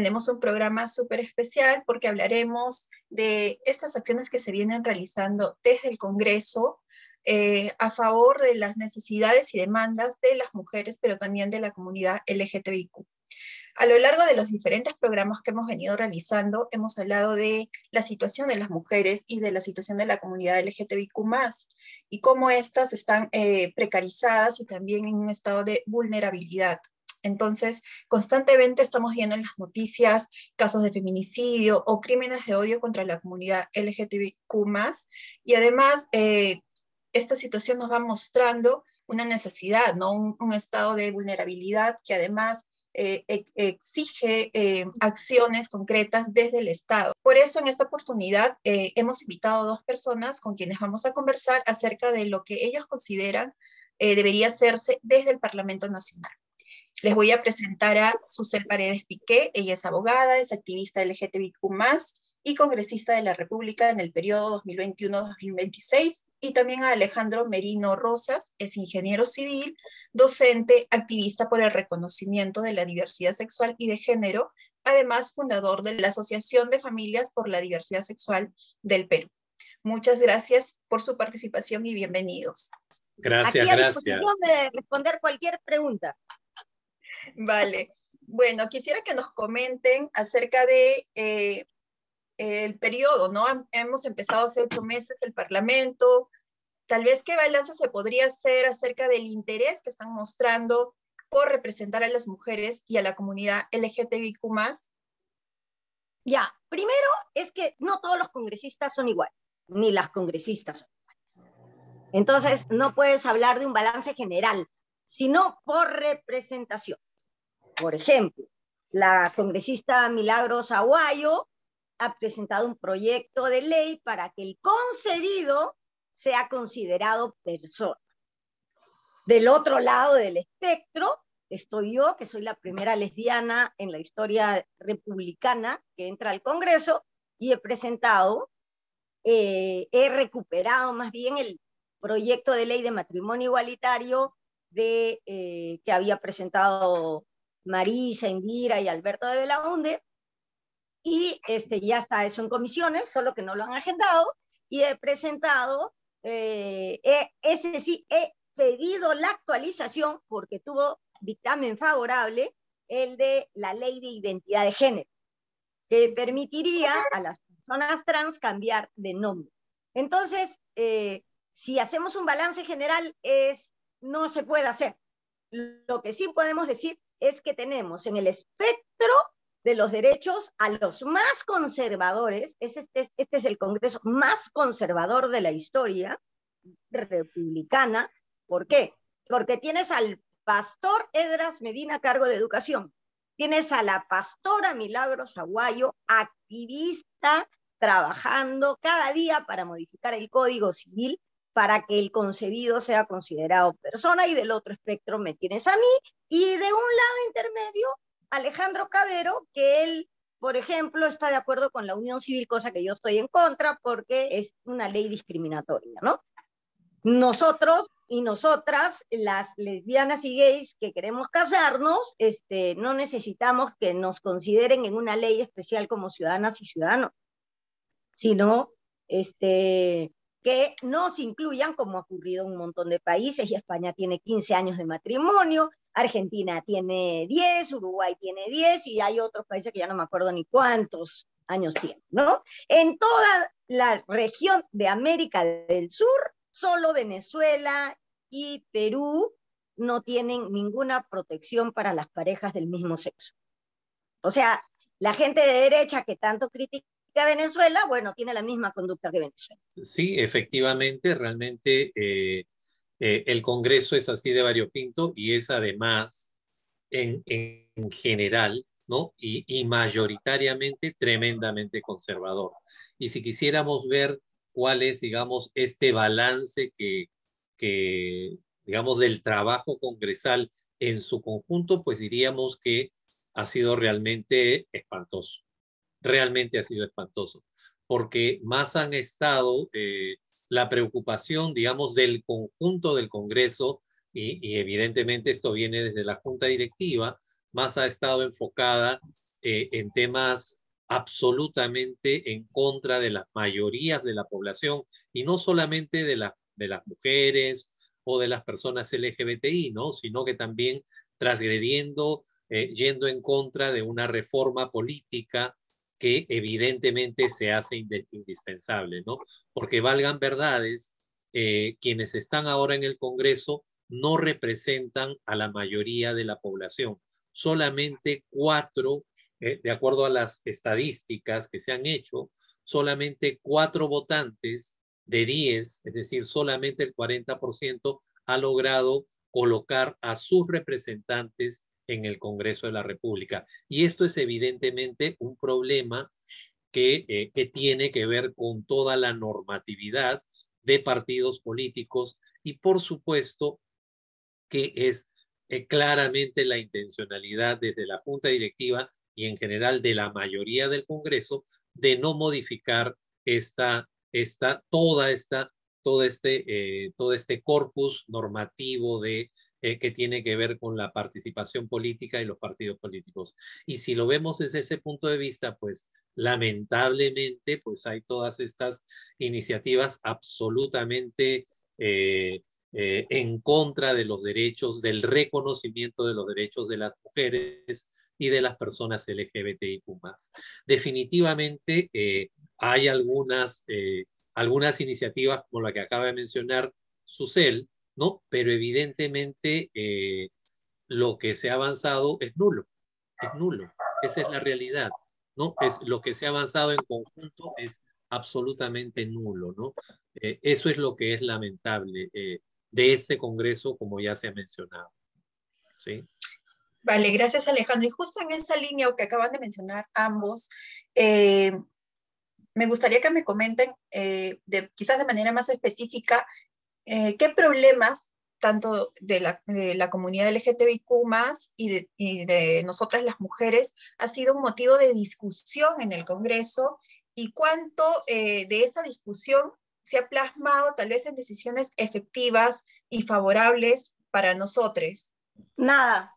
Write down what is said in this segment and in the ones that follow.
tenemos un programa súper especial porque hablaremos de estas acciones que se vienen realizando desde el Congreso eh, a favor de las necesidades y demandas de las mujeres, pero también de la comunidad LGTBIQ. A lo largo de los diferentes programas que hemos venido realizando, hemos hablado de la situación de las mujeres y de la situación de la comunidad LGTBIQ y cómo éstas están eh, precarizadas y también en un estado de vulnerabilidad. Entonces, constantemente estamos viendo en las noticias casos de feminicidio o crímenes de odio contra la comunidad LGTBIQ y además eh, esta situación nos va mostrando una necesidad, ¿no? un estado de vulnerabilidad que además eh, exige eh, acciones concretas desde el Estado. Por eso en esta oportunidad hemos invitado a dos personas con quienes vamos a conversar acerca de lo que ellos consideran debería hacerse desde el Parlamento Nacional. Les voy a presentar a Susel Paredes Piqué, ella es abogada, es activista LGTBIQ+, y congresista de la República en el periodo 2021-2026, y también a Alejandro Merino Rosas, es ingeniero civil, docente, activista por el reconocimiento de la diversidad sexual y de género, además fundador de la Asociación de Familias por la Diversidad Sexual del Perú. Muchas gracias por su participación y bienvenidos. Gracias, Aquí a disposición de responder cualquier pregunta. Vale. Bueno, quisiera que nos comenten acerca de eh, el periodo, ¿no? Hemos empezado hace ocho meses el Parlamento, tal vez qué balance se podría hacer acerca del interés que están mostrando por representar a las mujeres y a la comunidad LGTBIQ+. Ya, primero es que no todos los congresistas son iguales, ni las congresistas son iguales. Entonces, no puedes hablar de un balance general, sino por representación. Por ejemplo, la congresista Milagros Aguayo ha presentado un proyecto de ley para que el concedido sea considerado persona. Del otro lado del espectro estoy yo, que soy la primera lesbiana en la historia republicana que entra al Congreso y he presentado, eh, he recuperado más bien el proyecto de ley de matrimonio igualitario de, eh, que había presentado Marisa, Indira y Alberto de Belaunde, y este, ya está eso en comisiones, solo que no lo han agendado, y he presentado, eh, ese sí, he pedido la actualización porque tuvo dictamen favorable, el de la ley de identidad de género, que permitiría a las personas trans cambiar de nombre. Entonces, eh, si hacemos un balance general, es, no se puede hacer. Lo que sí podemos decir es que tenemos en el espectro de los derechos a los más conservadores, este, este es el Congreso más conservador de la historia republicana. ¿Por qué? Porque tienes al pastor Edras Medina a cargo de educación, tienes a la pastora Milagros Aguayo, activista, trabajando cada día para modificar el Código Civil para que el concebido sea considerado persona y del otro espectro me tienes a mí y de un lado intermedio Alejandro Cabero, que él, por ejemplo, está de acuerdo con la unión civil, cosa que yo estoy en contra porque es una ley discriminatoria, ¿no? Nosotros y nosotras, las lesbianas y gays que queremos casarnos, este, no necesitamos que nos consideren en una ley especial como ciudadanas y ciudadanos, sino este, que nos incluyan, como ha ocurrido en un montón de países, y España tiene 15 años de matrimonio, Argentina tiene 10, Uruguay tiene 10 y hay otros países que ya no me acuerdo ni cuántos años tienen, ¿no? En toda la región de América del Sur, solo Venezuela y Perú no tienen ninguna protección para las parejas del mismo sexo. O sea, la gente de derecha que tanto critica Venezuela, bueno, tiene la misma conducta que Venezuela. Sí, efectivamente, realmente eh, eh, el Congreso es así de variopinto y es además en, general ¿no? Y, mayoritariamente tremendamente conservador. Y si quisiéramos ver cuál es, digamos, este balance que, que, digamos, del trabajo congresal en su conjunto, pues diríamos que ha sido realmente espantoso. Realmente ha sido espantoso, porque más han estado eh, la preocupación, digamos, del conjunto del Congreso, y, evidentemente esto viene desde la Junta Directiva, más ha estado enfocada eh, en temas absolutamente en contra de las mayorías de la población y no solamente de, de las mujeres o de las personas LGBTI, ¿no? sino que también transgrediendo, eh, yendo en contra de una reforma política que evidentemente se hace indispensable, ¿no? Porque valgan verdades, eh, quienes están ahora en el Congreso no representan a la mayoría de la población. Solamente cuatro, eh, de acuerdo a las estadísticas que se han hecho, solamente cuatro votantes de diez, es decir, solamente el 40% ha logrado colocar a sus representantes en el Congreso de la República. Y esto es evidentemente un problema que, eh, que tiene que ver con toda la normatividad de partidos políticos y por supuesto que es eh, claramente la intencionalidad desde la Junta Directiva y en general de la mayoría del Congreso de no modificar esta, esta, toda esta, todo este, eh, todo este corpus normativo de, eh, que tiene que ver con la participación política y los partidos políticos. Y si lo vemos desde ese punto de vista, pues lamentablemente, pues hay todas estas iniciativas absolutamente eh, en contra de los derechos, del reconocimiento de los derechos de las mujeres y de las personas LGBTIQ. Definitivamente hay algunas, algunas iniciativas como la que acaba de mencionar Susel, ¿no? Pero evidentemente lo que se ha avanzado es nulo, es nulo. Esa es la realidad, ¿no? Es lo que se ha avanzado en conjunto es absolutamente nulo, ¿no? eso es lo que es lamentable de este Congreso, como ya se ha mencionado. ¿Sí? Vale, gracias Alejandro. Y justo en esa línea que acaban de mencionar ambos, eh, me gustaría que me comenten, eh, de, quizás de manera más específica, eh, qué problemas tanto de la, de la comunidad LGTBIQ y de, y de nosotras las mujeres ha sido un motivo de discusión en el Congreso y cuánto de esa discusión se ha plasmado tal vez en decisiones efectivas y favorables para nosotros? Nada.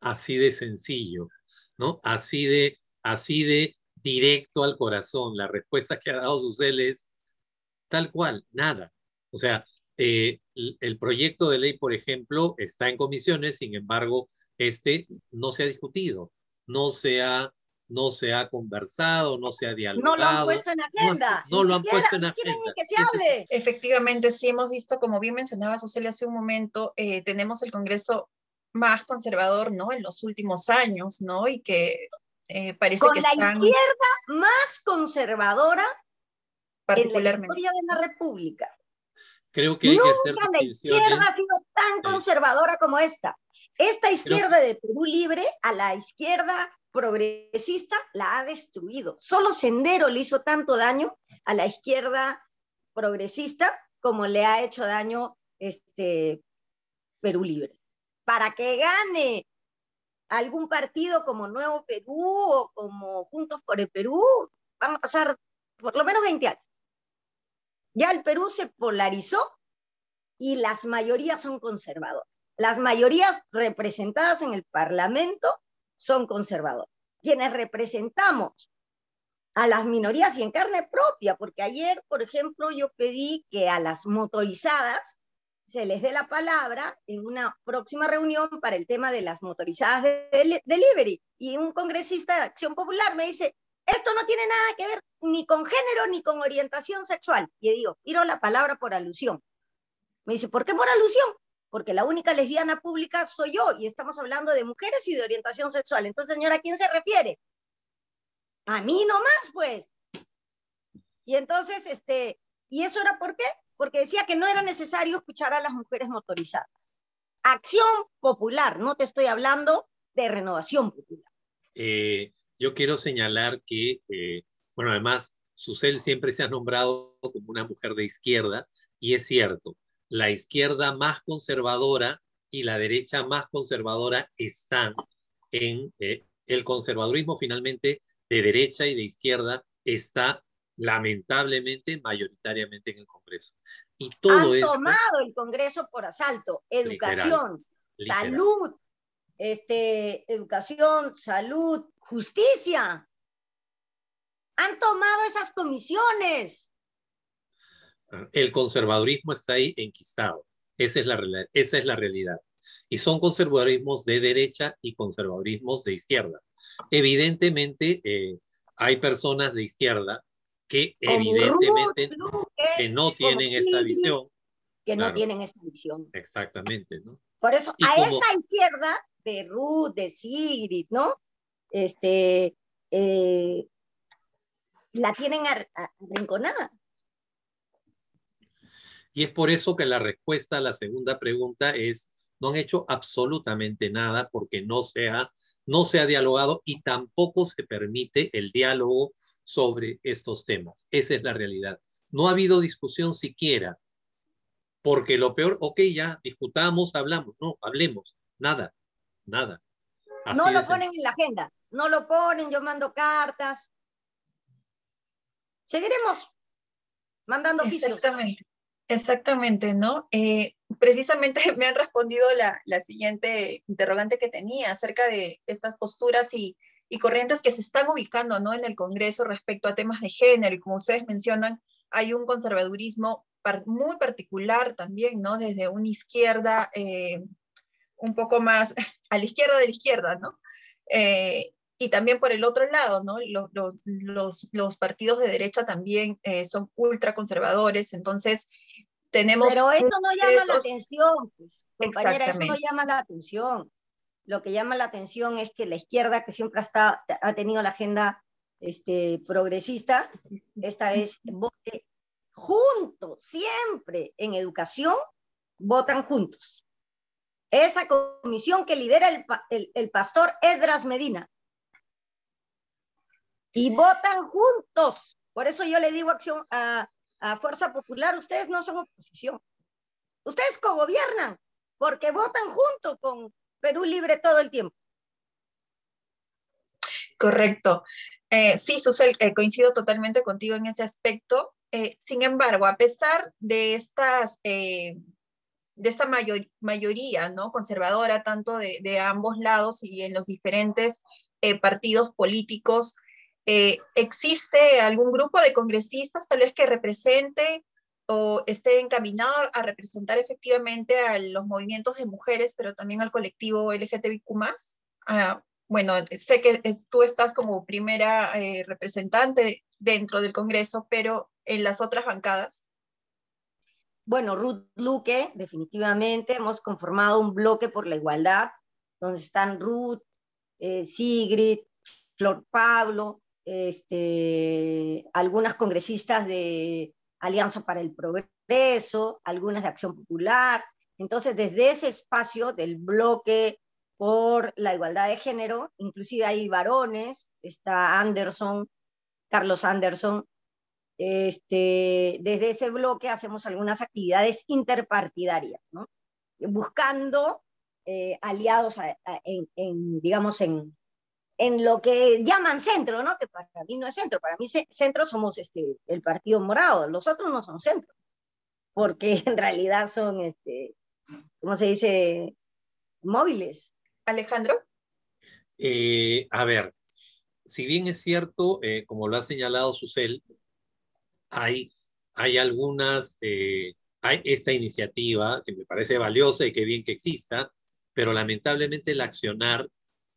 Así de sencillo, ¿no? Así de, así de directo al corazón. La respuesta que ha dado Susel es tal cual, nada. O sea, eh, el proyecto de ley, por ejemplo, está en comisiones, sin embargo, este no se ha discutido, no se ha no se ha conversado, no se ha dialogado. No lo han puesto en agenda. No, lo han puesto en agenda. que se hable. Efectivamente, sí hemos visto, como bien mencionaba Suseli hace un momento, eh, tenemos el Congreso más conservador, ¿no? En los últimos años, ¿no? Y que eh, parece Con que la izquierda más conservadora en la historia de la República. Creo que hay Nunca que hacer la izquierda ha sido tan conservadora como esta. Esta izquierda de Perú Libre a la izquierda progresista la ha destruido. Solo Sendero le hizo tanto daño a la izquierda progresista como le ha hecho daño este Perú Libre. Para que gane algún partido como Nuevo Perú o como Juntos por el Perú, van a pasar por lo menos 20 años. Ya el Perú se polarizó y las mayorías son conservadoras. Las mayorías representadas en el Parlamento son conservadores. Quienes representamos a las minorías y en carne propia, porque ayer, por ejemplo, yo pedí que a las motorizadas se les dé la palabra en una próxima reunión para el tema de las motorizadas de delivery. Y un congresista de Acción Popular me dice, esto no tiene nada que ver ni con género ni con orientación sexual. Y yo digo, quiero la palabra por alusión. Me dice, ¿por qué por alusión? porque la única lesbiana pública soy yo y estamos hablando de mujeres y de orientación sexual. Entonces, señora, ¿a quién se refiere? A mí nomás, pues. Y entonces, este, ¿y eso era por qué? Porque decía que no era necesario escuchar a las mujeres motorizadas. Acción popular, no te estoy hablando de renovación popular. Eh, yo quiero señalar que, eh, bueno, además, Susel siempre se ha nombrado como una mujer de izquierda, y es cierto, la izquierda más conservadora y la derecha más conservadora están en eh, el conservadurismo finalmente de derecha y de izquierda está lamentablemente mayoritariamente en el Congreso. Y todo Han tomado el Congreso por asalto, educación, salud, este, educación, salud, justicia. Han tomado esas comisiones. El conservadurismo está ahí enquistado. Esa es la, esa es la realidad. Y son conservadurismos de derecha y conservadurismos de izquierda. Evidentemente, eh, hay personas de izquierda que evidentemente que no tienen esta visión. Que no tienen esta visión. Exactamente, ¿no? Por eso, a esa izquierda de Ruth, de Sigrid, ¿no? Este, eh, la tienen arrinconada. Y es por eso que la respuesta a la segunda pregunta es, no han hecho absolutamente nada porque no se ha, no se ha dialogado y tampoco se permite el diálogo sobre estos temas. Esa es la realidad. No ha habido discusión siquiera, porque lo peor, ok, ya discutamos, hablamos, no, hablemos, nada, nada. no lo ponen en la agenda, no lo ponen, yo cartas. Seguiremos mandando Exactamente. Exactamente, ¿no? Eh, precisamente me han respondido la, la, siguiente interrogante que tenía acerca de estas posturas y, y, corrientes que se están ubicando, ¿no? En el Congreso respecto a temas de género y como ustedes mencionan, hay un conservadurismo muy particular también, ¿no? Desde una izquierda eh, un poco más a la izquierda de la izquierda, ¿no? Eh, y también por el otro lado, ¿no? Los, los, partidos de derecha también eh, son ultraconservadores, entonces tenemos... Pero eso no llama la atención, pues, compañera, eso no llama la atención. Lo que llama la atención es que la izquierda, que siempre ha, ha tenido la agenda este, progresista, esta vez vote juntos, siempre en educación, votan juntos. Esa comisión que lidera el, el pastor Edras Medina, y votan juntos. Por eso yo le digo acción a, Fuerza Popular, ustedes no son oposición. Ustedes cogobiernan porque votan junto con Perú Libre todo el tiempo. Correcto. Eh, sí, Susel, eh, coincido totalmente contigo en ese aspecto. Eh, sin embargo, a pesar de estas, de esta mayoría ¿no? conservadora, tanto de, ambos lados y en los diferentes partidos políticos, ¿existe algún grupo de congresistas tal vez que represente o esté encaminado a representar efectivamente a los movimientos de mujeres, pero también al colectivo LGTBIQ+. Ah, bueno, sé que tú estás como primera eh, representante dentro del Congreso, pero en las otras bancadas. Bueno, Ruth Luque, definitivamente hemos conformado un bloque por la igualdad, donde están Ruth, eh, Sigrid, Flor Pablo, este, algunas congresistas de Alianza para el Progreso, algunas de Acción Popular. Entonces, desde ese espacio del bloque por la igualdad de género, inclusive hay varones, está Anderson, Carlos Anderson, este, desde ese bloque hacemos algunas actividades interpartidarias, buscando eh, aliados en, digamos, en, en lo que llaman centro, ¿no? Que para mí no es centro, para mí centro somos este, el Partido Morado, los otros no son centro, porque en realidad son, este, ¿cómo se dice? Móviles. Alejandro. Eh, a ver, si bien es cierto, eh, como lo ha señalado Susel, hay, hay algunas, eh, hay esta iniciativa que me parece valiosa y que bien que exista, pero lamentablemente el accionar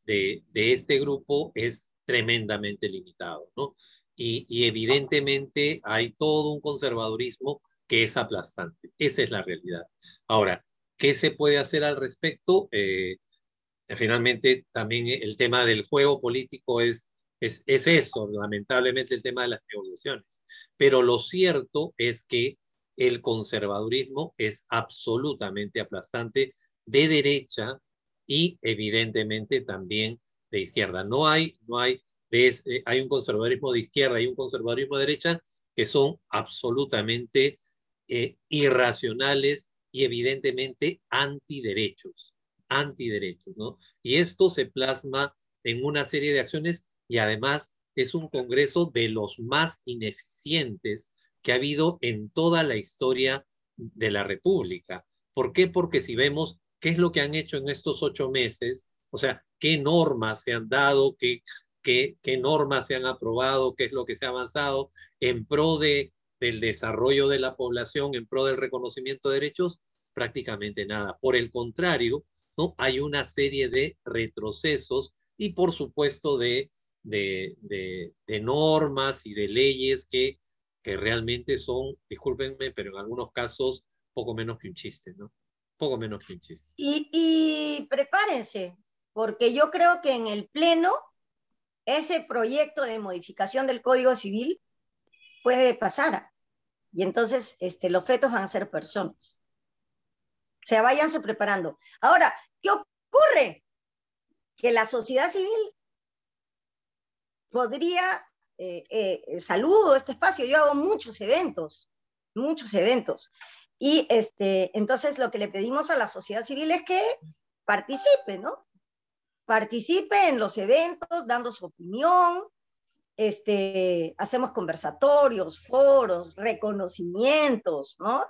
de, este grupo es tremendamente limitado, ¿no? Y, evidentemente hay todo un conservadurismo que es aplastante. Esa es la realidad. Ahora, ¿qué se puede hacer al respecto? Eh, finalmente, también el tema del juego político es, es, es, eso, lamentablemente el tema de las negociaciones. Pero lo cierto es que el conservadurismo es absolutamente aplastante de derecha y evidentemente también de izquierda. No hay, no hay, eh, hay un conservadurismo de izquierda y un conservadurismo de derecha que son absolutamente eh, irracionales y evidentemente antiderechos, antiderechos, ¿no? Y esto se plasma en una serie de acciones y además es un Congreso de los más ineficientes que ha habido en toda la historia de la República. ¿Por qué? Porque si vemos ¿Qué es lo que han hecho en estos ocho meses? O sea, qué normas se han dado, qué, normas se han aprobado, qué es lo que se ha avanzado en pro de, del desarrollo de la población, en pro del reconocimiento de derechos, prácticamente nada. Por el contrario, hay una serie de retrocesos y por supuesto de, normas y de leyes que, que realmente son, discúlpenme, pero en algunos casos poco menos que un chiste, ¿no? Poco menos que un chiste. Y, prepárense, porque yo creo que en el Pleno ese proyecto de modificación del Código Civil puede pasar. Y entonces este, los fetos van a ser personas. O sea, váyanse preparando. Ahora, ¿qué ocurre? Que la sociedad civil podría, eh, eh, saludo este espacio, yo hago muchos eventos, muchos eventos. Y este, entonces lo que le pedimos a la sociedad civil es que participe, ¿no? Participe en los eventos, dando su opinión, este, hacemos conversatorios, foros, reconocimientos, ¿no?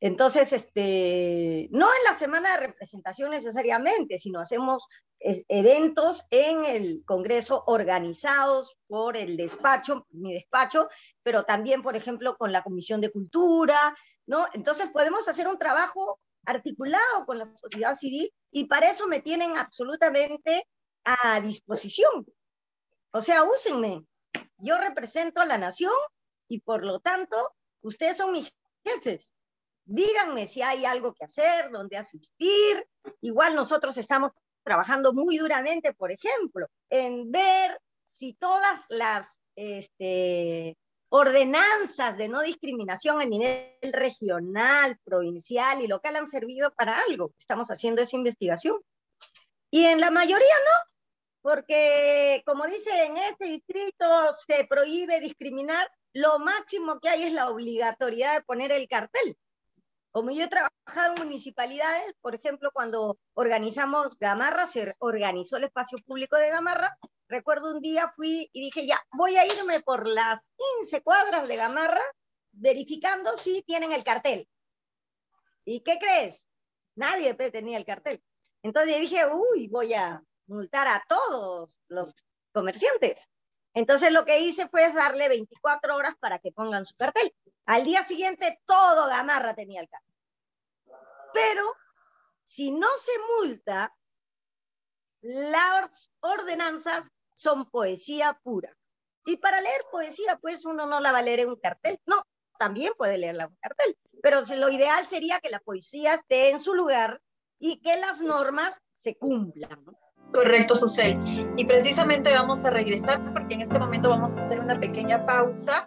Entonces, este, no en la semana de representación necesariamente, sino hacemos eventos en el Congreso organizados por el despacho, mi despacho, pero también, por ejemplo, con la Comisión de Cultura, ¿no? Entonces podemos hacer un trabajo articulado con la sociedad civil y para eso me tienen absolutamente a disposición. O sea, úsenme. Yo represento a la nación y por lo tanto, ustedes son mis jefes díganme si hay algo que hacer, dónde asistir. Igual nosotros estamos trabajando muy duramente, por ejemplo, en ver si todas las este, ordenanzas de no discriminación a nivel regional, provincial y local han servido para algo. Estamos haciendo esa investigación. Y en la mayoría no, porque como dice, en este distrito se prohíbe discriminar, lo máximo que hay es la obligatoriedad de poner el cartel. Como yo he trabajado en municipalidades, por ejemplo, cuando organizamos Gamarra, se organizó el espacio público de Gamarra, recuerdo un día fui y dije, ya, voy a irme por las 15 cuadras de Gamarra verificando si tienen el cartel. ¿Y qué crees? Nadie tenía el cartel. Entonces dije, uy, voy a multar a todos los comerciantes. Entonces lo que hice fue darle 24 horas para que pongan su cartel. Al día siguiente todo Gamarra tenía el cartel. Pero si no se multa, las ordenanzas son poesía pura. Y para leer poesía, pues uno no la va a leer en un cartel. No, también puede leerla en un cartel. Pero lo ideal sería que la poesía esté en su lugar y que las normas se cumplan. Correcto, Susel. Y precisamente vamos a regresar porque en este momento vamos a hacer una pequeña pausa.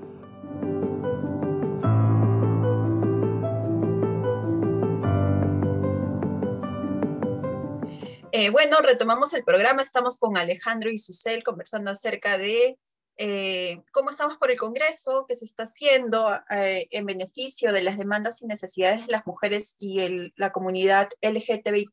Eh, bueno, retomamos el programa. Estamos con Alejandro y Susel conversando acerca de eh, cómo estamos por el Congreso, qué se está haciendo eh, en beneficio de las demandas y necesidades de las mujeres y la comunidad LGTBIQ.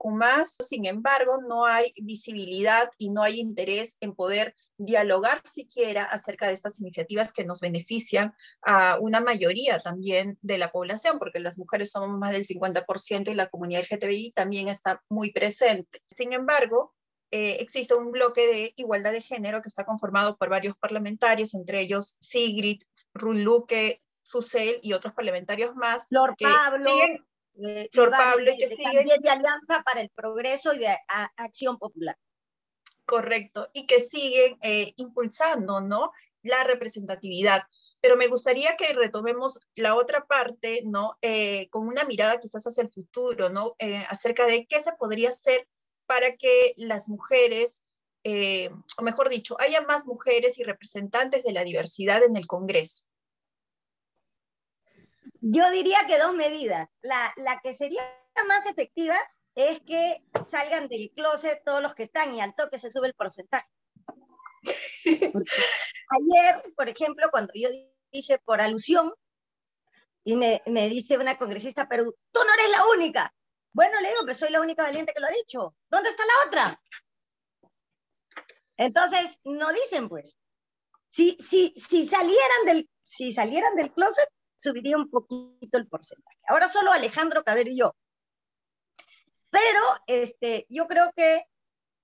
Sin embargo, no hay visibilidad y no hay interés en poder dialogar siquiera acerca de estas iniciativas que nos benefician a una mayoría también de la población, porque las mujeres son más del 50% y la comunidad LGTBI también está muy presente. Sin embargo, eh, existe un bloque de igualdad de género que está conformado por varios parlamentarios, entre ellos Sigrid, Ruluque, Susel y otros parlamentarios más. Flor Pablo. Eh, Flor Pablo, y que también de Alianza para el Progreso y de Acción Popular. Correcto, y que siguen eh, impulsando ¿no? la representatividad. Pero me gustaría que retomemos la otra parte, ¿no? con una mirada quizás hacia el futuro, ¿no? acerca de qué se podría hacer para que las mujeres, eh, o mejor dicho, haya más mujeres y representantes de la diversidad en el Congreso? Yo diría que dos medidas. La, que sería más efectiva es que salgan del closet todos los que están y al toque se sube el porcentaje. ayer, por ejemplo, cuando yo dije por alusión, y me, me dice una congresista, pero tú no eres la única. Bueno, le digo que soy la única valiente que lo ha dicho. ¿Dónde está la otra? Entonces, no dicen, pues. Si, si, si, salieran del, si salieran del closet, subiría un poquito el porcentaje. Ahora solo Alejandro Cabero y yo. Pero este, yo creo que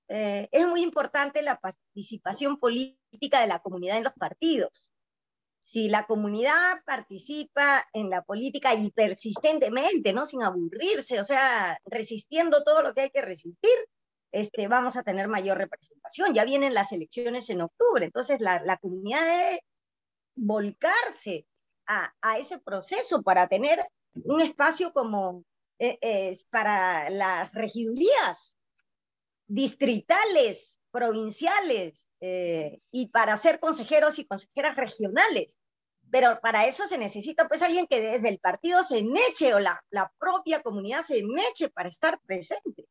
eh, es muy importante la participación política de la comunidad en los partidos si la comunidad participa en la política y persistentemente, ¿no? Sin aburrirse, o sea, resistiendo todo lo que hay que resistir, este, vamos a tener mayor representación. Ya vienen las elecciones en octubre, entonces la, la comunidad debe volcarse a, a, ese proceso para tener un espacio como eh, para las regidurías distritales, provinciales eh, y para ser consejeros y consejeras regionales. Pero para eso se necesita pues alguien que desde el partido se meche o la, la propia comunidad se meche para estar presente.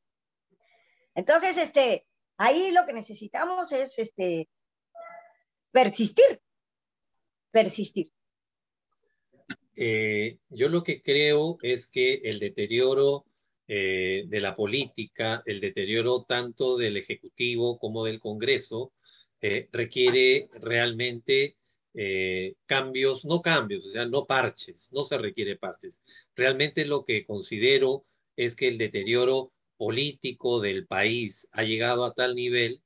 Entonces, este, ahí lo que necesitamos es este, persistir, persistir. Eh, yo lo que creo es que el deterioro eh, de la política, el deterioro tanto del Ejecutivo como del Congreso, eh, requiere realmente eh, cambios, no cambios, o sea, no parches, no se requiere parches. Realmente lo que considero es que el deterioro político del país ha llegado a tal nivel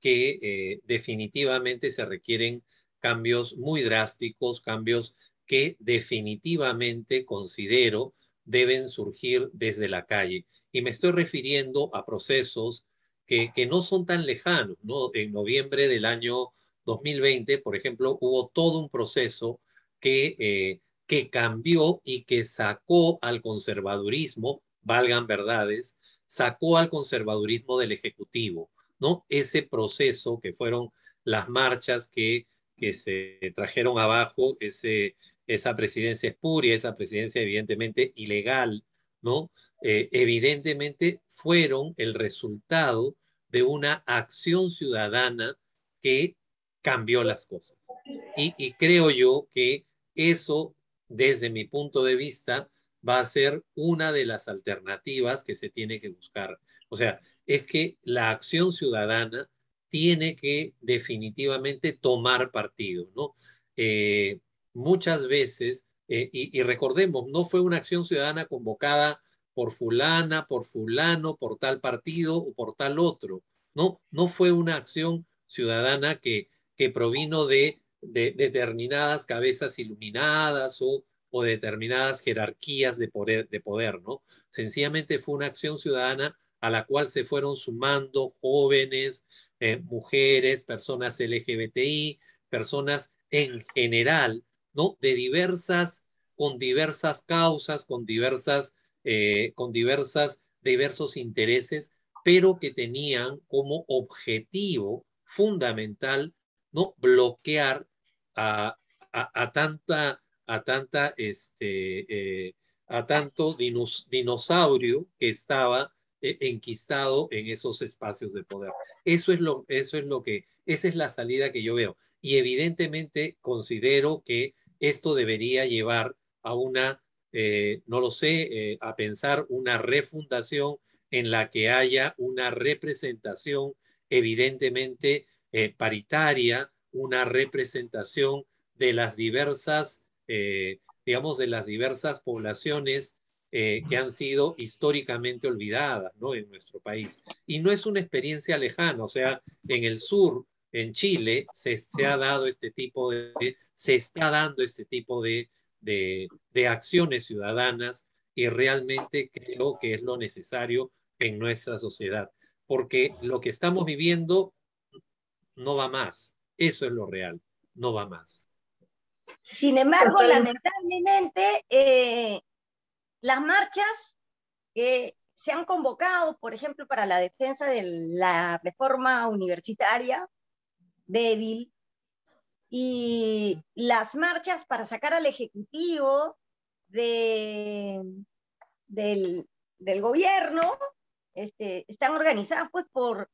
que definitivamente se requieren cambios muy drásticos, cambios que definitivamente considero deben surgir desde la calle. Y me estoy refiriendo a procesos que, que no son tan lejanos. ¿no? En noviembre del año 2020, por ejemplo, hubo todo un proceso que, eh, que cambió y que sacó al conservadurismo, valgan verdades, sacó al conservadurismo del Ejecutivo, ¿no? Ese proceso que fueron las marchas que, que se trajeron abajo, ese, esa presidencia espuria, esa presidencia evidentemente ilegal, ¿no? Eh, evidentemente fueron el resultado de una acción ciudadana que cambió las cosas. Y, creo yo que eso, desde mi punto de vista, va a ser una de las alternativas que se tiene que buscar. O sea, es que la acción ciudadana tiene que definitivamente tomar partido, ¿no? Eh, muchas veces, eh, y, recordemos, no fue una acción ciudadana convocada por fulana, por fulano, por tal partido o por tal otro. No, no fue una acción ciudadana que, que provino de, determinadas cabezas iluminadas o, o determinadas jerarquías de poder, de poder, ¿no? Sencillamente fue una acción ciudadana a la cual se fueron sumando jóvenes, eh, mujeres, personas LGBTI, personas en general ¿no? De diversas, con diversas causas, con diversas, eh, con diversas, diversos intereses, pero que tenían como objetivo fundamental, ¿no? Bloquear a, a, tanta, a tanta, este, eh, a tanto dinosaurio que estaba eh, enquistado en esos espacios de poder. Eso es lo, eso es lo que, esa es la salida que yo veo. Y evidentemente considero que esto debería llevar a una, eh, no lo sé, eh, a pensar una refundación en la que haya una representación evidentemente eh, paritaria, una representación de las diversas, digamos, de las diversas poblaciones que han sido históricamente olvidadas ¿no? en nuestro país. Y no es una experiencia lejana, o sea, en el sur, en Chile, se, se ha dado este tipo de, se está dando este tipo de, de, de acciones ciudadanas y realmente creo que es lo necesario en nuestra sociedad, porque lo que estamos viviendo no va más, eso es lo real, no va más. Sin embargo, lamentablemente, eh, las marchas que se han convocado, por ejemplo, para la defensa de la reforma universitaria débil, y las marchas para sacar al Ejecutivo de, del, del gobierno, este, están organizadas pues por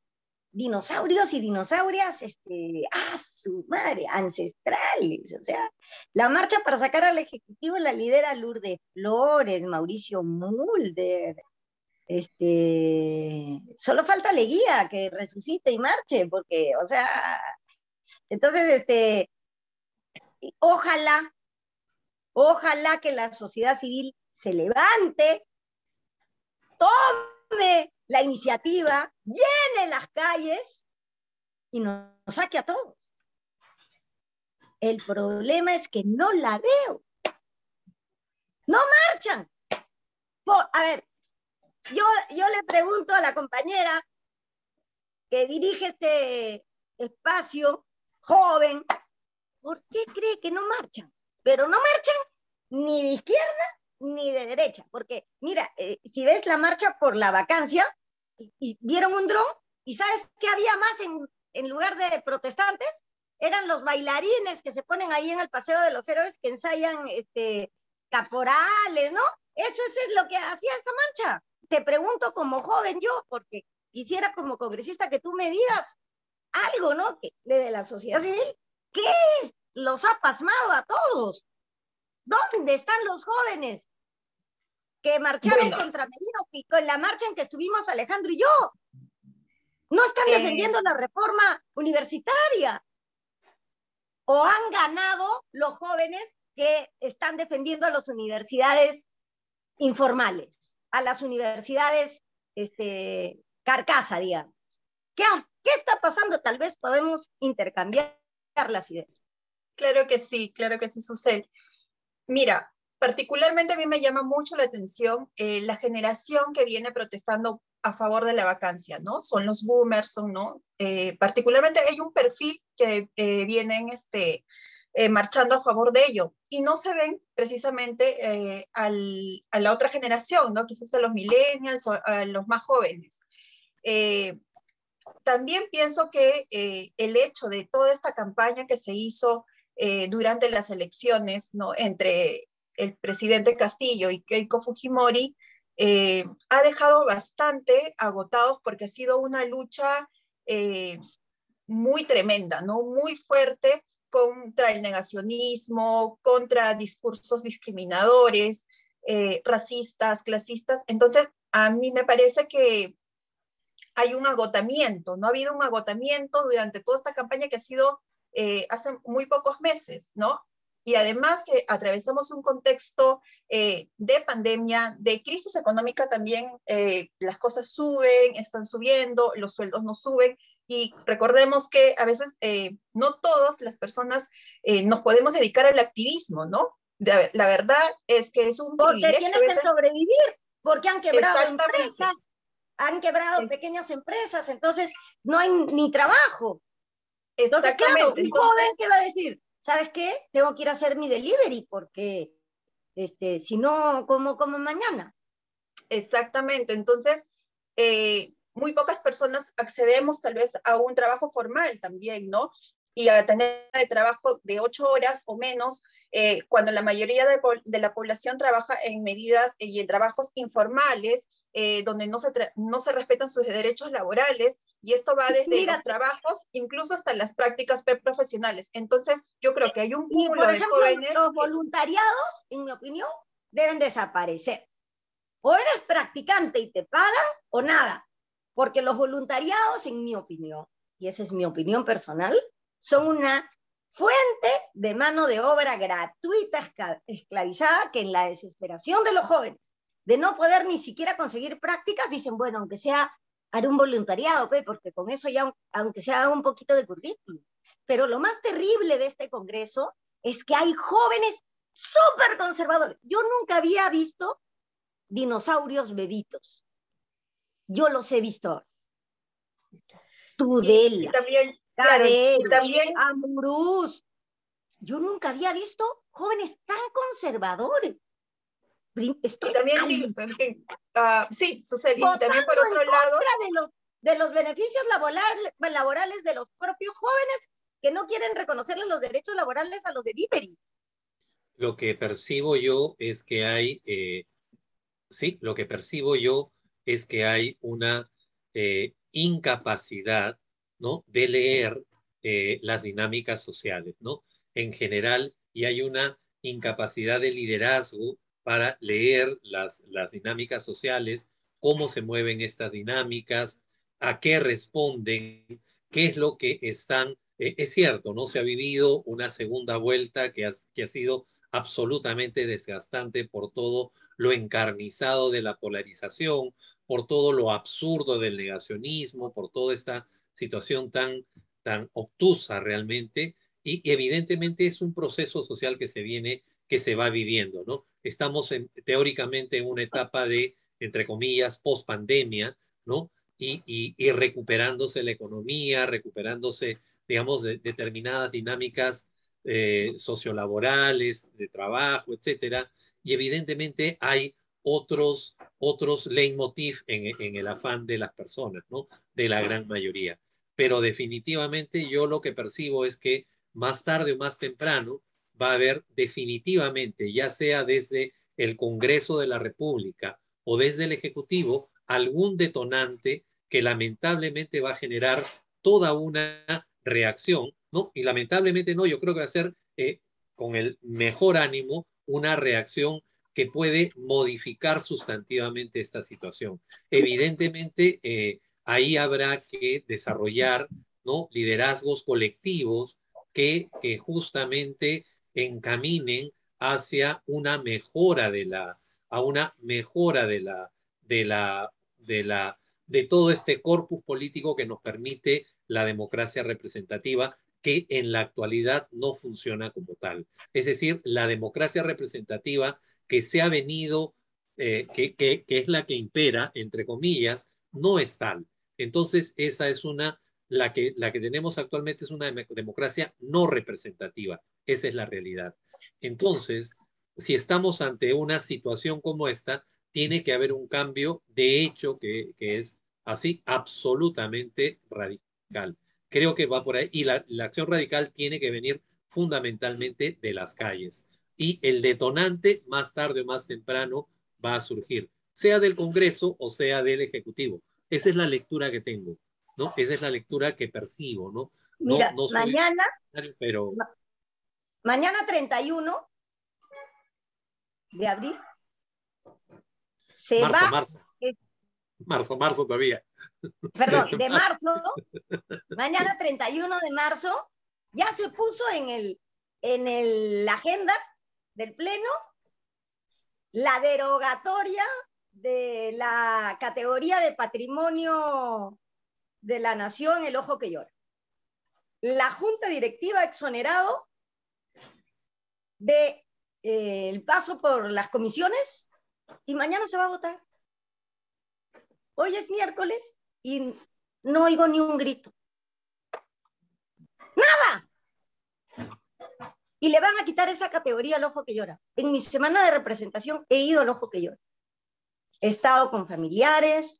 dinosaurios y dinosaurias, este, su madre, ancestrales. O sea, la marcha para sacar al Ejecutivo la lidera Lourdes Flores, Mauricio Mulder. Este, solo falta Leguía que resucite y marche, porque, o sea, entonces, este, ojalá, ojalá que la sociedad civil se levante, tome la iniciativa, llene las calles y nos, saque a todos. El problema es que no la veo. No marchan. a ver, yo, yo le pregunto a la compañera que dirige este espacio, joven, ¿por qué cree que no marchan? Pero no marchan ni de izquierda ni de derecha, porque mira, eh, si ves la marcha por la vacancia, y, vieron un dron, y ¿sabes qué había más en, lugar de protestantes? Eran los bailarines que se ponen ahí en el Paseo de los Héroes que ensayan este, caporales, ¿no? Eso, es lo que hacía esta mancha. Te pregunto como joven yo, porque quisiera como congresista que tú me digas algo, ¿no? Que, de la sociedad civil, ¿qué los ha pasmado a todos? ¿Dónde están los jóvenes que marcharon contra Merino y con la marcha en que estuvimos Alejandro y yo? No están eh. defendiendo la reforma universitaria. O han ganado los jóvenes que están defendiendo a las universidades informales, a las universidades este, carcasa, digamos. ¿Qué, ¿Qué está pasando? Tal vez podemos intercambiar las ideas. Claro que sí, claro que sí, sucede. Mira, particularmente a mí me llama mucho la atención eh, la generación que viene protestando a favor de la vacancia, ¿no? Son los boomers, son, ¿no? Eh, particularmente hay un perfil que eh, vienen este, marchando a favor de ello y no se ven precisamente al, a la otra generación, ¿no? Quizás a los millennials o a los más jóvenes. También pienso que el hecho de toda esta campaña que se hizo eh, durante las elecciones ¿no? entre el presidente Castillo y Keiko Fujimori, eh, ha dejado bastante agotados porque ha sido una lucha eh, muy tremenda, ¿no? muy fuerte contra el negacionismo, contra discursos discriminadores, racistas, clasistas. Entonces, a mí me parece que hay un agotamiento, no ha habido un agotamiento durante toda esta campaña que ha sido eh, hace muy pocos meses, ¿no? Y además que atravesamos un contexto eh, de pandemia, de crisis económica también, eh, las cosas suben, están subiendo, los sueldos no suben. Y recordemos que a veces no todas las personas nos podemos dedicar al activismo, ¿no? la verdad es que es un Porque tienes que sobrevivir, porque han quebrado empresas, han quebrado pequeñas empresas, entonces no hay ni trabajo. Entonces, claro, un joven que va a decir, ¿sabes qué? Tengo que ir a hacer mi delivery porque este, si no, como como mañana. Exactamente. Entonces, eh, muy pocas personas accedemos tal vez a un trabajo formal también, ¿no? Y a tener de trabajo de ocho horas o menos, eh, cuando la mayoría de, de, la población trabaja en medidas y en trabajos informales eh, donde no se, no se respetan sus derechos laborales, y esto va desde los trabajos, incluso hasta las prácticas profesionales. Entonces, yo creo que hay un cúmulo por ejemplo, Los voluntariados, en mi opinión, deben desaparecer. O eres practicante y te pagan, o nada. Porque los voluntariados, en mi opinión, y esa es mi opinión personal, son una fuente de mano de obra gratuita esclavizada que en la desesperación de los jóvenes de no poder ni siquiera conseguir prácticas, dicen, bueno, aunque sea haré un voluntariado, pues, porque con eso ya, aunque sea haga un poquito de currículum. Pero lo más terrible de este congreso es que hay jóvenes súper conservadores. Yo nunca había visto dinosaurios bebitos. Yo los he visto. Tudela, también, también... Amurús. Yo nunca había visto jóvenes tan conservadores. Estoy también, uh, sí, sucede. Y también por otro lado. De los, de los beneficios laborales, laborales de los propios jóvenes que no quieren reconocerle los derechos laborales a los delivery. Lo que percibo yo es que hay, eh, sí, lo que percibo yo es que hay una eh, incapacidad, ¿no? De leer eh, las dinámicas sociales, ¿no? En general, y hay una incapacidad de liderazgo para leer las, las dinámicas sociales, cómo se mueven estas dinámicas, a qué responden, qué es lo que están. Eh, es cierto, ¿no? Se ha vivido una segunda vuelta que ha, que ha sido absolutamente desgastante por todo lo encarnizado de la polarización, por todo lo absurdo del negacionismo, por toda esta situación tan, tan obtusa realmente. Y evidentemente es un proceso social que se viene que se va viviendo, ¿no? Estamos en, teóricamente en una etapa de, entre comillas, post-pandemia, ¿no? Y, y, recuperándose la economía, recuperándose, digamos, de, determinadas dinámicas eh, sociolaborales, de trabajo, etcétera. Y evidentemente hay otros, otros leitmotiv en, en el afán de las personas, ¿no? De la gran mayoría. Pero definitivamente yo lo que percibo es que más tarde o más temprano, va a haber definitivamente, ya sea desde el Congreso de la República o desde el Ejecutivo, algún detonante que lamentablemente va a generar toda una reacción, ¿no? Y lamentablemente no, yo creo que va a ser eh, con el mejor ánimo una reacción que puede modificar sustantivamente esta situación. Evidentemente, eh, ahí habrá que desarrollar ¿no? liderazgos colectivos que, que justamente encaminen hacia una mejora de la, a una mejora de la, de la, de la, de todo este corpus político que nos permite la democracia representativa, que en la actualidad no funciona como tal. Es decir, la democracia representativa que se ha venido, eh, que, que, que es la que impera, entre comillas, no es tal. Entonces, esa es una la que, la que tenemos actualmente es una democracia no representativa. Esa es la realidad. Entonces, si estamos ante una situación como esta, tiene que haber un cambio de hecho que, que es así absolutamente radical. Creo que va por ahí. Y la, la acción radical tiene que venir fundamentalmente de las calles. Y el detonante, más tarde o más temprano, va a surgir, sea del Congreso o sea del Ejecutivo. Esa es la lectura que tengo. ¿No? Esa es la lectura que percibo, ¿no? Mira, mañana, pero... mañana 31 de abril se marzo, va... Marzo. marzo, marzo todavía. Perdón, de marzo, mañana 31 de marzo, ya se puso en, el, en el, la agenda del Pleno la derogatoria de la categoría de patrimonio de la nación el ojo que llora. La junta directiva exonerado de eh, el paso por las comisiones y mañana se va a votar. Hoy es miércoles y no oigo ni un grito. Nada. Y le van a quitar esa categoría al ojo que llora. En mi semana de representación he ido al ojo que llora. He estado con familiares,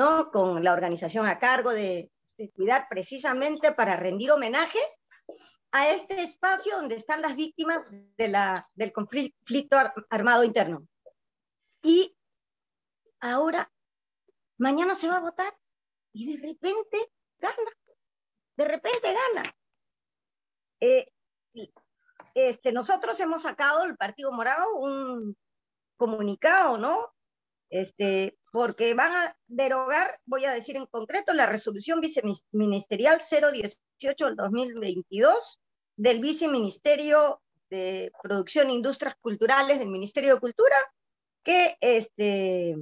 ¿no? Con la organización a cargo de, cuidar precisamente para rendir homenaje a este espacio donde están las víctimas del conflicto armado interno. Y ahora, mañana se va a votar y de repente gana, de repente gana. Eh, este, nosotros hemos sacado, el Partido Morado, un comunicado, ¿no? Este, porque van a derogar, voy a decir en concreto, la resolución viceministerial 018 del 2022 del Viceministerio de Producción e Industrias Culturales del Ministerio de Cultura, que este,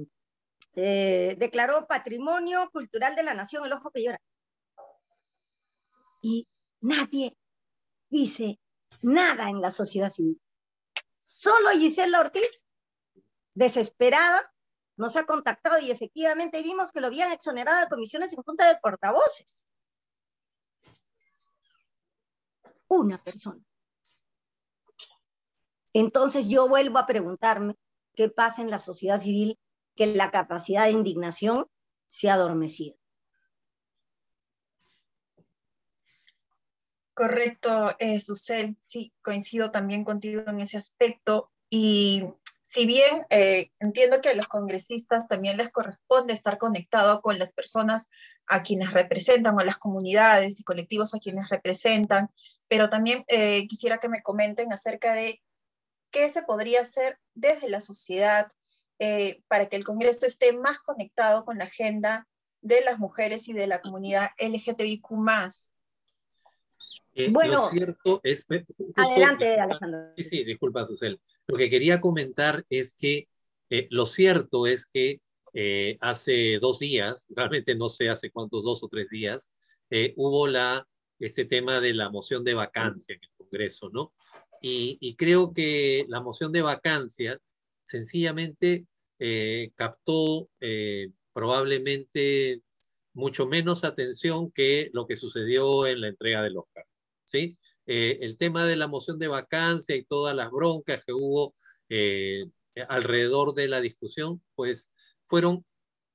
eh, declaró Patrimonio Cultural de la Nación el ojo que llora. Y nadie dice nada en la sociedad civil. Solo Gisela Ortiz, desesperada, nos ha contactado y efectivamente vimos que lo habían exonerado de comisiones en junta de portavoces. Una persona. Entonces yo vuelvo a preguntarme qué pasa en la sociedad civil que la capacidad de indignación se ha adormecido. Correcto, eh, Susel, sí, coincido también contigo en ese aspecto. Y si bien eh, entiendo que a los congresistas también les corresponde estar conectado con las personas a quienes representan o las comunidades y colectivos a quienes representan, pero también eh, quisiera que me comenten acerca de qué se podría hacer desde la sociedad eh, para que el Congreso esté más conectado con la agenda de las mujeres y de la comunidad LGTBIQ eh, bueno, lo cierto es... Adelante, Alejandro. Sí, sí, disculpa, Susel. Lo que quería comentar es que eh, lo cierto es que eh, hace dos días, realmente no sé hace cuántos, dos o tres días, hubo la, este tema de la moción de vacancia en el Congreso, ¿no? Y, y creo que la moción de vacancia sencillamente captó probablemente mucho menos atención que lo que sucedió en la entrega del Oscar. ¿sí? Eh, el tema de la moción de vacancia y todas las broncas que hubo eh, alrededor de la discusión, pues fueron,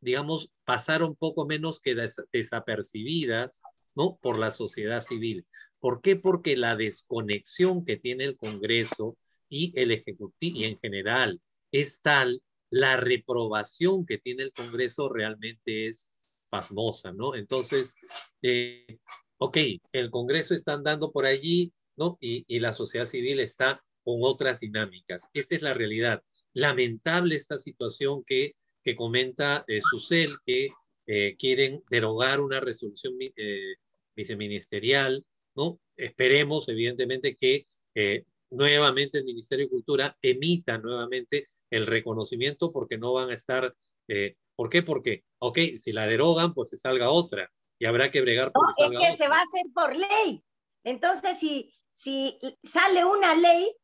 digamos, pasaron poco menos que desapercibidas, ¿no? Por la sociedad civil. ¿Por qué? Porque la desconexión que tiene el Congreso y el Ejecutivo y en general es tal, la reprobación que tiene el Congreso realmente es pasmosa, ¿no? Entonces, eh, ok, el Congreso está andando por allí, ¿no? Y, la sociedad civil está con otras dinámicas. Esta es la realidad. Lamentable esta situación que, que comenta eh, Susel, que eh, quieren derogar una resolución eh, viceministerial, ¿no? Esperemos, evidentemente, que nuevamente el Ministerio de Cultura emita nuevamente el reconocimiento porque no van a estar ¿Por qué? Porque, ok, si la derogan, pues que salga otra y habrá que bregar por no, es que se va a hacer por ley. Entonces, si, si sale una ley,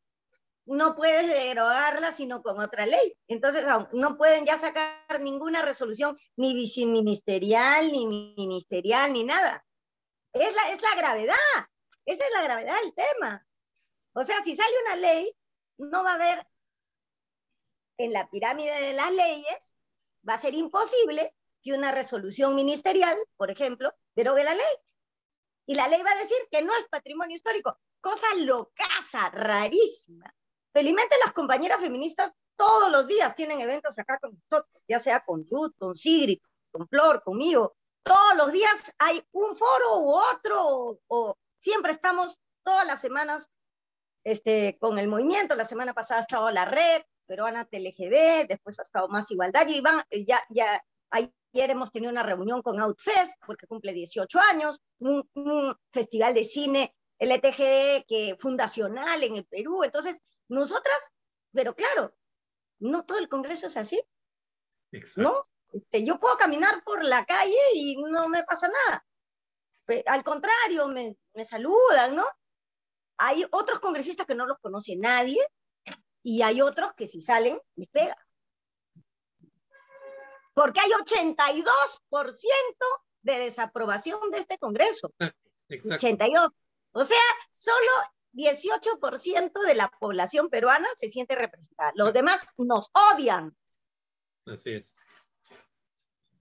no puedes derogarla sino con otra ley. Entonces, no pueden ya sacar ninguna resolución ni viceministerial, ni ministerial, ni nada. Es la, es la gravedad. Esa es la gravedad del tema. O sea, si sale una ley, no va a haber en la pirámide de las leyes va a ser imposible que una resolución ministerial, por ejemplo, derogue la ley. Y la ley va a decir que no es patrimonio histórico, cosa locaza, rarísima. Felizmente las compañeras feministas todos los días tienen eventos acá con nosotros, ya sea con Ruth, con Sigrid, con Flor, conmigo. Todos los días hay un foro u otro, o, siempre estamos todas las semanas este, con el movimiento. La semana pasada estaba la red, peruana TLGB, después ha estado Más Igualdad, y van, ya, ya ayer hemos tenido una reunión con Outfest, porque cumple 18 años, un, festival de cine LTG que fundacional en el Perú, entonces nosotras, pero claro, no todo el Congreso es así, ¿no? Este, yo puedo caminar por la calle y no me pasa nada. Al contrario, me, me saludan, ¿no? Hay otros congresistas que no los conoce nadie, y hay otros que si salen, les pega. Porque hay 82% de desaprobación de este Congreso. Exacto. 82. O sea, solo 18% de la población peruana se siente representada. Los demás nos odian. Así es.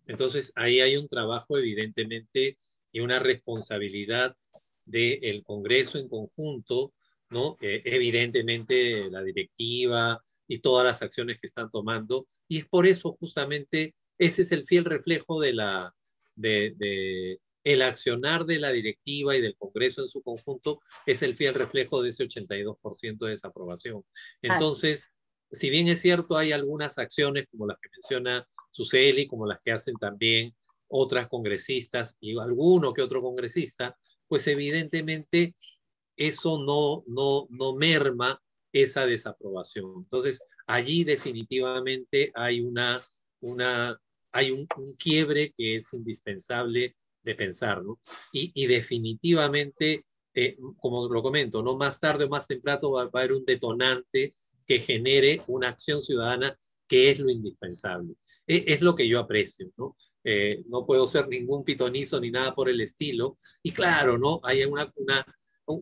Entonces, ahí hay un trabajo evidentemente y una responsabilidad del Congreso en conjunto ¿no? evidentemente la directiva y todas las acciones que están tomando. Y es por eso justamente ese es el fiel reflejo de la, de, el accionar de la directiva y del Congreso en su conjunto es el fiel reflejo de ese 82% de desaprobación. Entonces, si bien es cierto, hay algunas acciones como las que menciona Suseli, como las que hacen también otras congresistas y alguno que otro congresista, pues evidentemente eso no, no, no merma esa desaprobación. Entonces, allí definitivamente hay, una, una, hay un, quiebre que es indispensable de pensar, ¿no? Y, definitivamente, eh, como lo comento, ¿no? Más tarde o más temprano va, a haber un detonante que genere una acción ciudadana que es lo indispensable. E, es, lo que yo aprecio, ¿no? Eh, no puedo ser ningún pitonizo ni nada por el estilo. Y claro, ¿no? Hay una,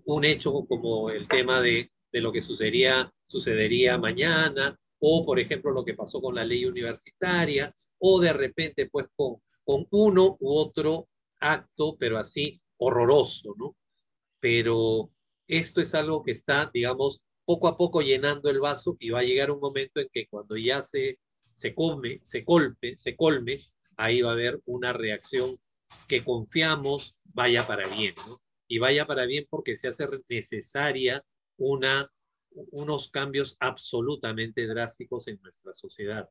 un hecho como el tema de, de lo que sucedería, sucedería mañana, o por ejemplo lo que pasó con la ley universitaria, o de repente pues con, con uno u otro acto, pero así horroroso, ¿no? Pero esto es algo que está, digamos, poco a poco llenando el vaso y va a llegar un momento en que cuando ya se, se come, se colpe, se colme, ahí va a haber una reacción que confiamos vaya para bien, ¿no? Y vaya para bien porque se hace necesaria una, unos cambios absolutamente drásticos en nuestra sociedad,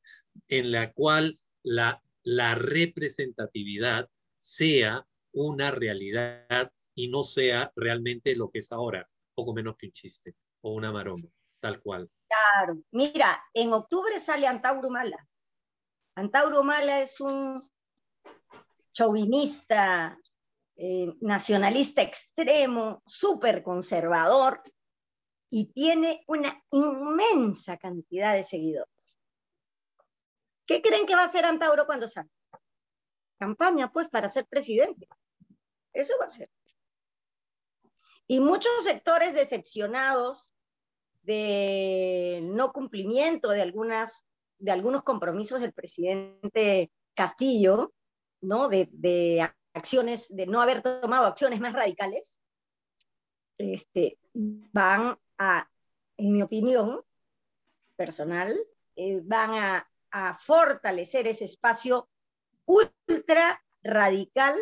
en la cual la, la representatividad sea una realidad y no sea realmente lo que es ahora, poco menos que un chiste o una maroma, tal cual. Claro, mira, en octubre sale Antauro Mala. Antauro Mala es un chauvinista, eh, nacionalista extremo, súper conservador, y tiene una inmensa cantidad de seguidores. ¿Qué creen que va a hacer Antauro cuando salga? Campaña, pues, para ser presidente. Eso va a ser. Y muchos sectores decepcionados del no cumplimiento de, algunas, de algunos compromisos del presidente Castillo, ¿no? De, acciones, de no haber tomado acciones más radicales, este, van a, en mi opinión personal, eh, van a, a fortalecer ese espacio ultra radical,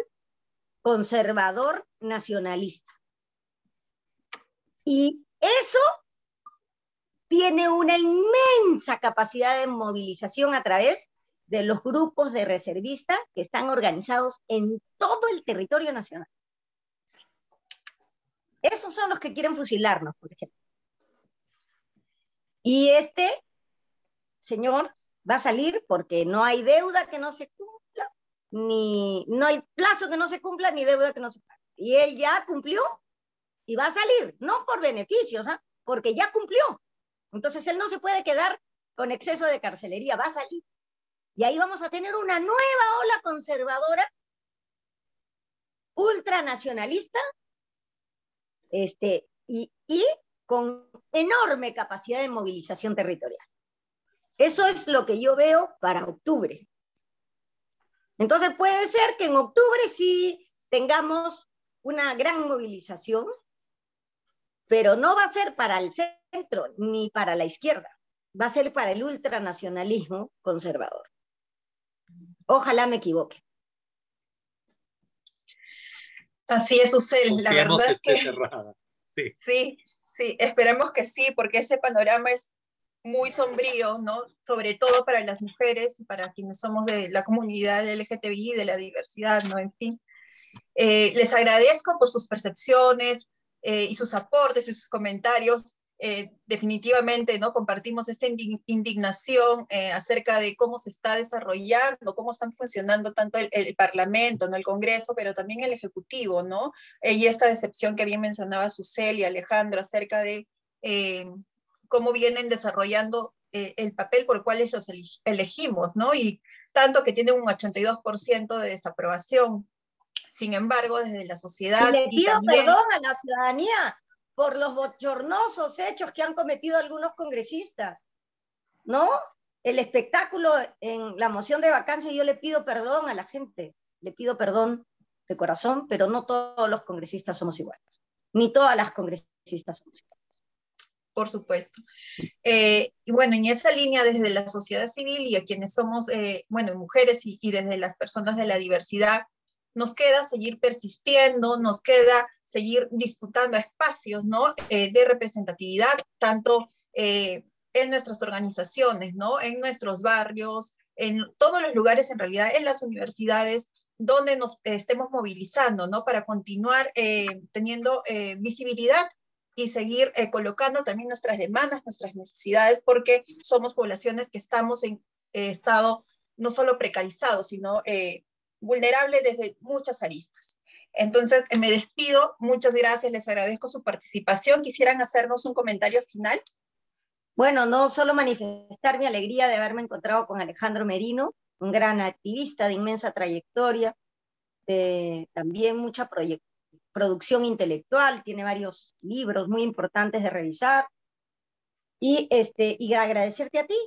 conservador, nacionalista. Y eso tiene una inmensa capacidad de movilización a través de los grupos de reservistas que están organizados en todo el territorio nacional. Esos son los que quieren fusilarnos, por ejemplo. Y este señor va a salir porque no hay deuda que no se cumpla, ni no hay plazo que no se cumpla, ni deuda que no se cumpla. Y él ya cumplió y va a salir, no por beneficios, ¿ah? porque ya cumplió. Entonces él no se puede quedar con exceso de carcelería, va a salir. Y ahí vamos a tener una nueva ola conservadora, ultranacionalista, este, y, y con enorme capacidad de movilización territorial. Eso es lo que yo veo para octubre. Entonces puede ser que en octubre sí tengamos una gran movilización, pero no va a ser para el centro ni para la izquierda, va a ser para el ultranacionalismo conservador. Ojalá me equivoque. Así es, Usel. La verdad es que... Sí. sí, Sí, esperemos que sí, porque ese panorama es muy sombrío, ¿no? Sobre todo para las mujeres y para quienes somos de la comunidad LGTBI, de la diversidad, ¿no? En fin. Eh, les agradezco por sus percepciones eh, y sus aportes y sus comentarios. Eh, definitivamente no compartimos esta indignación eh, acerca de cómo se está desarrollando, cómo están funcionando tanto el, Parlamento, ¿no? el Congreso, pero también el Ejecutivo, ¿no? Eh, y esta decepción que bien mencionaba Susel y Alejandro acerca de cómo vienen desarrollando el papel por el cual los elegimos, ¿no? Y tanto que tienen un 82% de desaprobación. Sin embargo, desde la sociedad... Y pido perdón a la ciudadanía, por los bochornosos hechos que han cometido algunos congresistas, ¿no? El espectáculo en la moción de vacancia, yo le pido perdón a la gente, le pido perdón de corazón, pero no todos los congresistas somos iguales, ni todas las congresistas somos iguales. Por supuesto. Eh, y bueno, en esa línea, desde la sociedad civil y a quienes somos, eh, bueno, mujeres y, y desde las personas de la diversidad, nos queda seguir persistiendo, nos queda seguir disputando espacios ¿no? Eh, de representatividad, tanto eh, en nuestras organizaciones, ¿no? en nuestros barrios, en todos los lugares en realidad, en las universidades, donde nos estemos movilizando ¿no? para continuar eh, teniendo visibilidad y seguir colocando también nuestras demandas, nuestras necesidades, porque somos poblaciones que estamos en estado no solo precarizado, sino vulnerable desde muchas aristas. Entonces, me despido. Muchas gracias. Les agradezco su participación. ¿Quisieran hacernos un comentario final? Bueno, no solo manifestar mi alegría de haberme encontrado con Alejandro Merino, un gran activista de inmensa trayectoria, de también mucha producción intelectual, tiene varios libros muy importantes de revisar. Y, este, y agradecerte a ti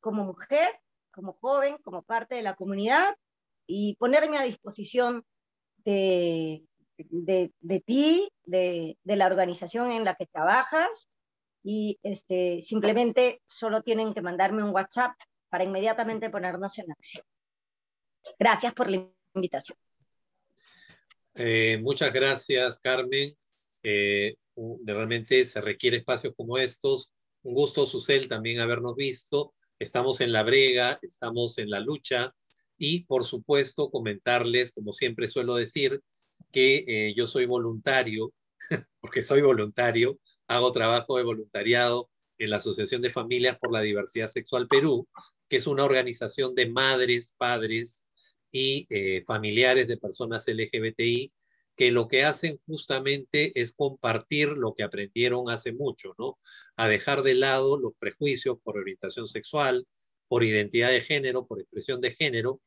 como mujer, como joven, como parte de la comunidad y ponerme a disposición de, de, de ti, de, de, la organización en la que trabajas y este, simplemente solo tienen que mandarme un WhatsApp para inmediatamente ponernos en acción. Gracias por la invitación. Eh, muchas gracias, Carmen. Eh, realmente se requiere espacios como estos. Un gusto, Susel, también habernos visto. Estamos en la brega, estamos en la lucha y, por supuesto, comentarles, como siempre suelo decir, que eh, yo soy voluntario, porque soy voluntario hago trabajo de voluntariado en la Asociación de Familias por la Diversidad Sexual Perú, que es una organización de madres, padres y eh, familiares de personas LGBTI que lo que hacen justamente es compartir lo que aprendieron hace mucho, ¿no? A dejar de lado los prejuicios por orientación sexual, por identidad de género, por expresión de género,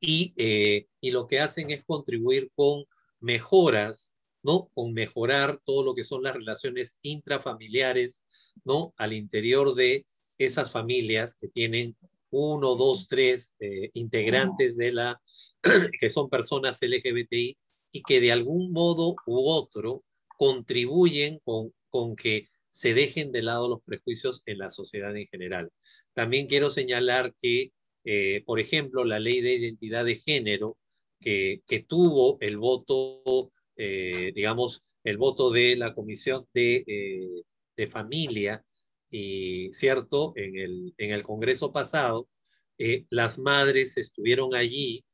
y, eh, y lo que hacen es contribuir con mejoras ¿no? Con mejorar todo lo que son las relaciones intrafamiliares, ¿no? Al interior de esas familias que tienen uno, dos, tres eh, integrantes de la, que son personas LGBTI y que de algún modo u otro contribuyen con, con que se dejen de lado los prejuicios en la sociedad en general. También quiero señalar que, eh, por ejemplo, la ley de identidad de género, que, que tuvo el voto eh, digamos, el voto de la Comisión de, eh, de Familia, y cierto, en el, en el Congreso pasado, las madres estuvieron allí,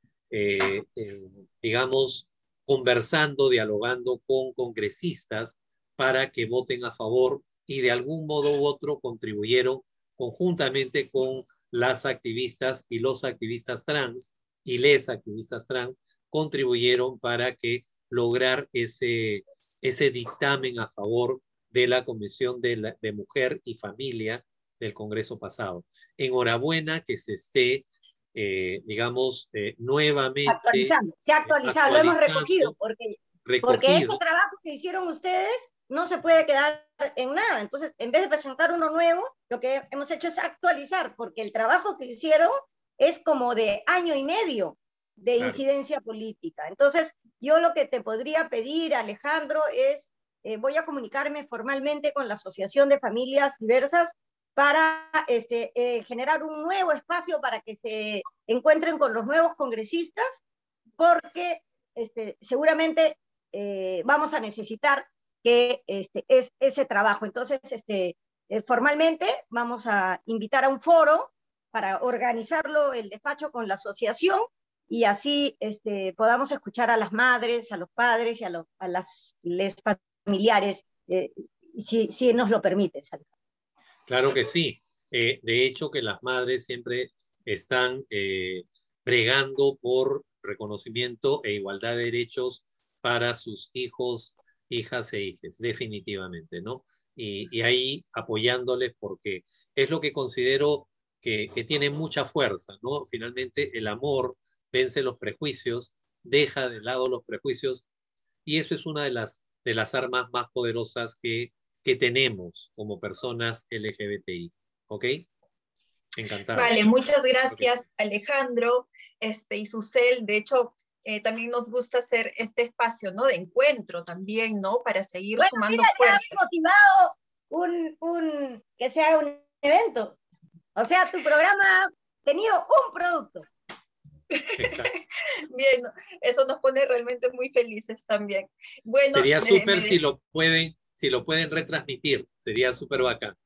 digamos, conversando, dialogando con congresistas para que voten a favor y de algún modo u otro contribuyeron conjuntamente con las activistas y los activistas trans y les activistas trans contribuyeron para que lograr ese, ese dictamen a favor de la Comisión de, de Mujer y Familia del Congreso pasado. Enhorabuena que se esté, eh, digamos, eh, nuevamente. Actualizando, se ha actualizado, lo hemos recogido, porque, porque ese trabajo que hicieron ustedes no se puede quedar en nada. Entonces, en vez de presentar uno nuevo, lo que hemos hecho es actualizar, porque el trabajo que hicieron es como de año y medio de incidencia política. Entonces, yo lo que te podría pedir, Alejandro, es, eh, voy a comunicarme formalmente con la Asociación de Familias Diversas para este, eh, generar un nuevo espacio para que se encuentren con los nuevos congresistas, porque este, seguramente eh, vamos a necesitar que este, es, ese trabajo. Entonces, este, formalmente vamos a invitar a un foro para organizarlo el despacho con la asociación y así este, podamos escuchar a las madres, a los padres y a, los, a las les familiares, eh, si, si, nos lo permite. Claro que sí. Eh, de hecho, que las madres siempre están eh, bregando por reconocimiento e igualdad de derechos para sus hijos, hijas e hijas, definitivamente, ¿no? Y, y ahí apoyándoles porque es lo que considero que, que tiene mucha fuerza, ¿no? Finalmente, el amor vence los prejuicios, deja de lado los prejuicios y eso es una de las, de las armas más poderosas que, que tenemos como personas LGBTI. ¿Ok? Encantado. Vale, muchas gracias Alejandro este, y Susel. De hecho, eh, también nos gusta hacer este espacio, ¿no? De encuentro también, ¿no? Para seguir bueno, sumando mira, motivado un, un, que sea un evento. O sea, tu programa ha tenido un producto. Bien, eso nos pone realmente muy felices también. Bueno, sería súper si lo pueden, si lo pueden retransmitir, sería súper bacán,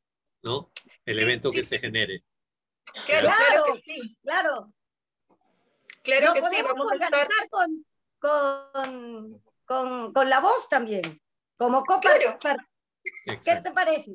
¿no? El evento que se genere. Claro, claro, que sí. Claro. Claro que sí, vamos a estar con, con, con, con la voz también. Como copa. ¿Qué te parece?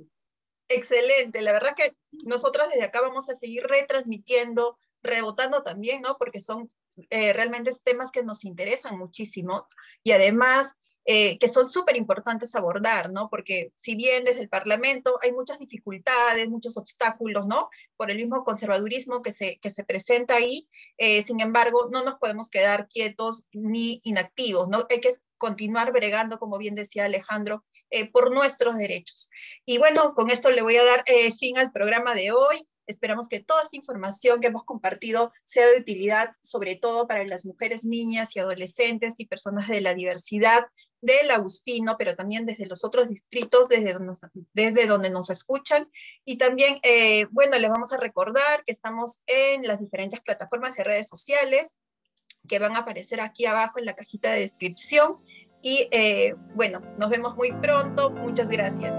Excelente, la verdad que nosotros desde acá vamos a seguir retransmitiendo, rebotando también, ¿no? Porque son eh, realmente temas que nos interesan muchísimo y además eh, que son súper importantes abordar, ¿no? Porque si bien desde el Parlamento hay muchas dificultades, muchos obstáculos, ¿no? Por el mismo conservadurismo que se, que se presenta ahí, eh, sin embargo, no nos podemos quedar quietos ni inactivos, ¿no? Hay que continuar bregando, como bien decía Alejandro, por nuestros derechos. Y bueno, con esto le voy a dar fin al programa de hoy. Esperamos que toda esta información que hemos compartido sea de utilidad, sobre todo para las mujeres, niñas y adolescentes y personas de la diversidad del Agustino, pero también desde los otros distritos, desde donde nos, desde escuchan. Y también, eh, bueno, les vamos a recordar que estamos en las diferentes plataformas de redes sociales que van a aparecer aquí abajo en la cajita de descripción. Y eh, bueno, nos vemos muy pronto. Muchas gracias.